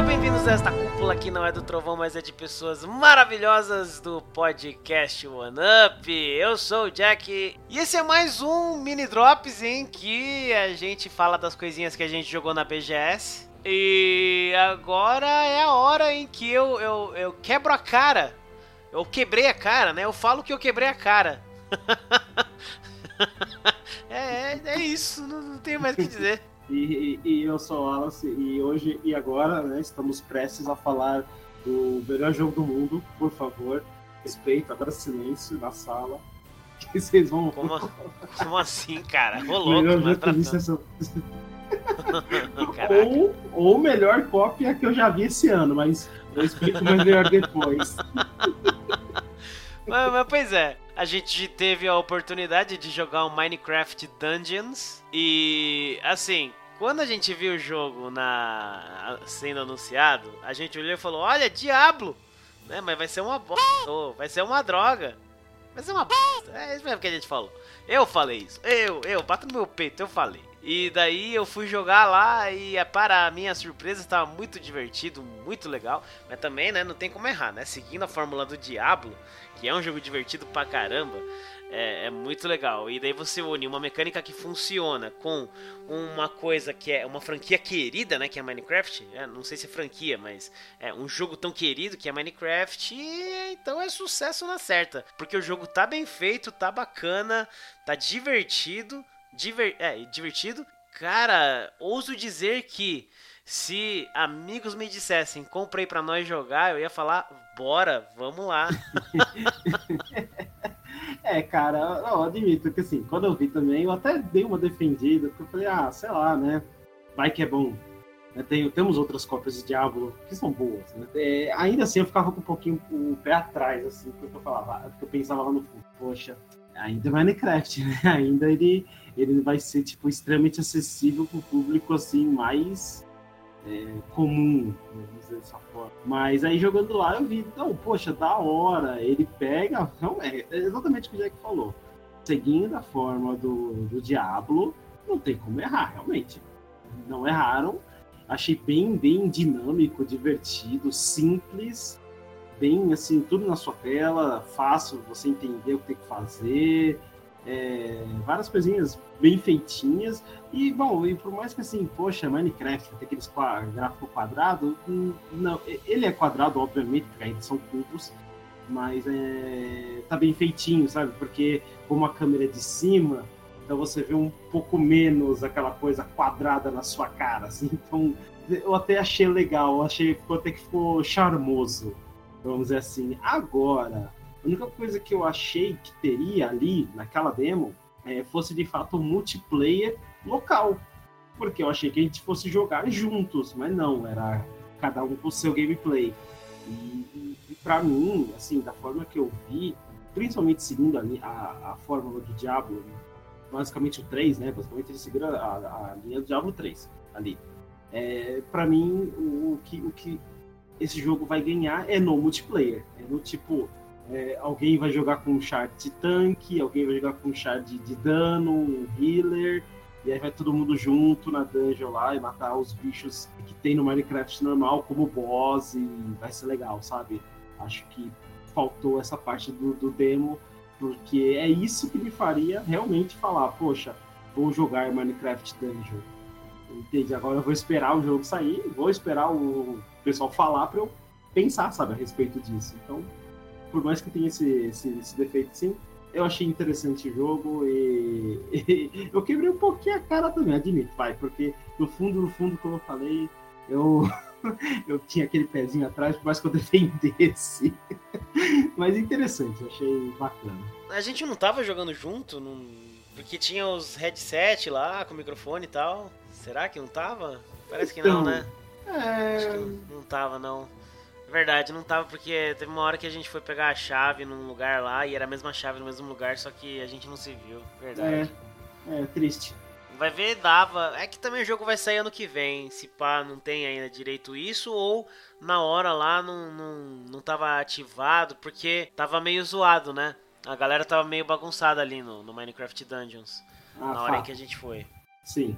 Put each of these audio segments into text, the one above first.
Sejam bem-vindos a esta cúpula que não é do trovão, mas é de pessoas maravilhosas do podcast One Up. Eu sou o Jack e esse é mais um mini drops em que a gente fala das coisinhas que a gente jogou na BGS. E agora é a hora em que eu, eu, eu quebro a cara. Eu quebrei a cara, né? Eu falo que eu quebrei a cara. é, é, é, isso, não, não tenho mais o que dizer. E, e, eu sou o Wallace e hoje e agora né, estamos prestes a falar do melhor jogo do mundo. Por favor, respeito, agora silêncio na sala. Que vocês vão. Como, como assim, cara? Ô louco, mas pra... ou, ou melhor cópia que eu já vi esse ano, mas eu explico melhor depois. mas, mas, pois é, a gente teve a oportunidade de jogar um Minecraft Dungeons e assim, quando a gente viu o jogo na sendo anunciado, a gente olhou e falou: "Olha, Diablo!" Né? Mas vai ser uma bosta, vai ser uma droga. Vai ser uma bosta. É isso mesmo que a gente falou. Eu falei isso. Eu, eu, bato no meu peito, eu falei. E daí eu fui jogar lá e é, para a minha surpresa estava muito divertido, muito legal. Mas também, né, não tem como errar, né? Seguindo a fórmula do Diablo, que é um jogo divertido pra caramba, é, é, muito legal. E daí você une uma mecânica que funciona com uma coisa que é uma franquia querida, né? Que é Minecraft. É, não sei se é franquia, mas é um jogo tão querido que é Minecraft. E então é sucesso na certa. Porque o jogo tá bem feito, tá bacana, tá divertido. Diver, é, divertido. Cara, ouso dizer que se amigos me dissessem, comprei para nós jogar, eu ia falar, bora, vamos lá. É, cara, eu admito que assim, quando eu vi também, eu até dei uma defendida, porque eu falei, ah, sei lá, né? Vai que é bom. É, tem, temos outras cópias de Diablo que são boas, né? É, ainda assim eu ficava com um pouquinho o pé atrás, assim, porque eu falava, porque eu pensava lá no fundo, poxa, ainda Minecraft, né? Ainda ele, ele vai ser, tipo, extremamente acessível pro público, assim, mais é, comum, vamos dizer dessa forma. Mas aí jogando lá eu vi, então, poxa, da hora, ele pega, não, é, é exatamente o que o Jack falou. Seguindo a forma do, do Diablo, não tem como errar, realmente. Não erraram. Achei bem, bem dinâmico, divertido, simples, bem assim, tudo na sua tela, fácil você entender o que tem que fazer. É, várias coisinhas bem feitinhas. E, bom, e por mais que assim, poxa, Minecraft tem aqueles gráfico quadrado, hum, não, ele é quadrado, obviamente, porque ainda são cubos, mas é, tá bem feitinho, sabe? Porque como a câmera é de cima, então você vê um pouco menos aquela coisa quadrada na sua cara, assim. Então, eu até achei legal, achei até que ficou charmoso, vamos dizer assim. Agora, a única coisa que eu achei que teria ali naquela demo é, fosse de fato um multiplayer local. Porque eu achei que a gente fosse jogar juntos, mas não, era cada um com o seu gameplay. E, e, e para mim, assim, da forma que eu vi, principalmente seguindo a, a, a fórmula do Diablo, basicamente o 3, né? Basicamente ele segura a, a linha do Diablo 3 ali. É, para mim, o, o, que, o que esse jogo vai ganhar é no multiplayer. É no tipo, é, alguém vai jogar com um char de tanque, alguém vai jogar com um char de, de dano, um healer, e aí vai todo mundo junto na dungeon lá e matar os bichos que tem no Minecraft normal como boss e vai ser legal, sabe? Acho que faltou essa parte do, do demo, porque é isso que me faria realmente falar, poxa, vou jogar Minecraft Dungeon. Entendi, agora eu vou esperar o jogo sair, vou esperar o pessoal falar para eu pensar, sabe, a respeito disso. Então, por mais que tenha esse, esse, esse defeito sim, eu achei interessante o jogo e, e, eu quebrei um pouquinho a cara também, admito, vai, porque no fundo, no fundo, como eu falei, eu, eu tinha aquele pezinho atrás, por mais que eu defendesse. Mas interessante, achei bacana. A gente não tava jogando junto, não... porque tinha os headset lá com o microfone e tal. Será que não tava? Parece que não, então, né? É... Acho que não tava, não. Verdade, não tava porque teve uma hora que a gente foi pegar a chave num lugar lá e era a mesma chave no mesmo lugar, só que a gente não se viu. Verdade. É, é triste. Vai ver, dava. É que também o jogo vai sair ano que vem. Se pá, não tem ainda direito isso, ou na hora lá não, não, não tava ativado, porque tava meio zoado, né? A galera tava meio bagunçada ali no, no Minecraft Dungeons. Ah, na hora em que a gente foi. Sim.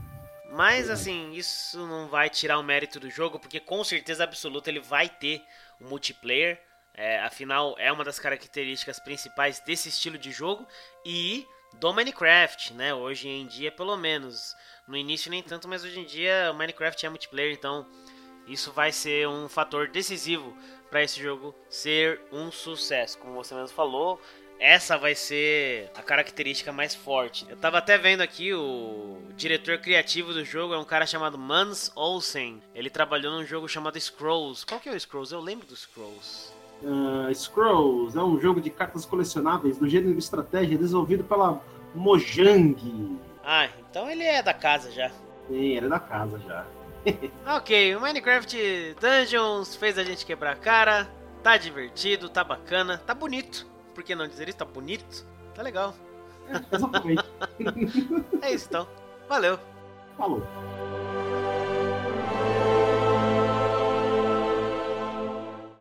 Mas assim, isso não vai tirar o mérito do jogo, porque com certeza absoluta ele vai ter o multiplayer. É, afinal, é uma das características principais desse estilo de jogo e do Minecraft, né? Hoje em dia, pelo menos. No início nem tanto, mas hoje em dia o Minecraft é multiplayer, então isso vai ser um fator decisivo para esse jogo ser um sucesso. Como você mesmo falou, essa vai ser a característica mais forte. Eu tava até vendo aqui o diretor criativo do jogo é um cara chamado Mans Olsen. Ele trabalhou num jogo chamado Scrolls. Qual que é o Scrolls? Eu lembro do Scrolls. Uh, Scrolls é um jogo de cartas colecionáveis do gênero de estratégia desenvolvido pela Mojang. Ah, então ele é da casa já. Sim, ele é da casa já. ok, o Minecraft Dungeons fez a gente quebrar a cara. Tá divertido, tá bacana, tá bonito por que não dizer isso? Tá bonito? Tá legal. É, exatamente. é isso então. Valeu. Falou.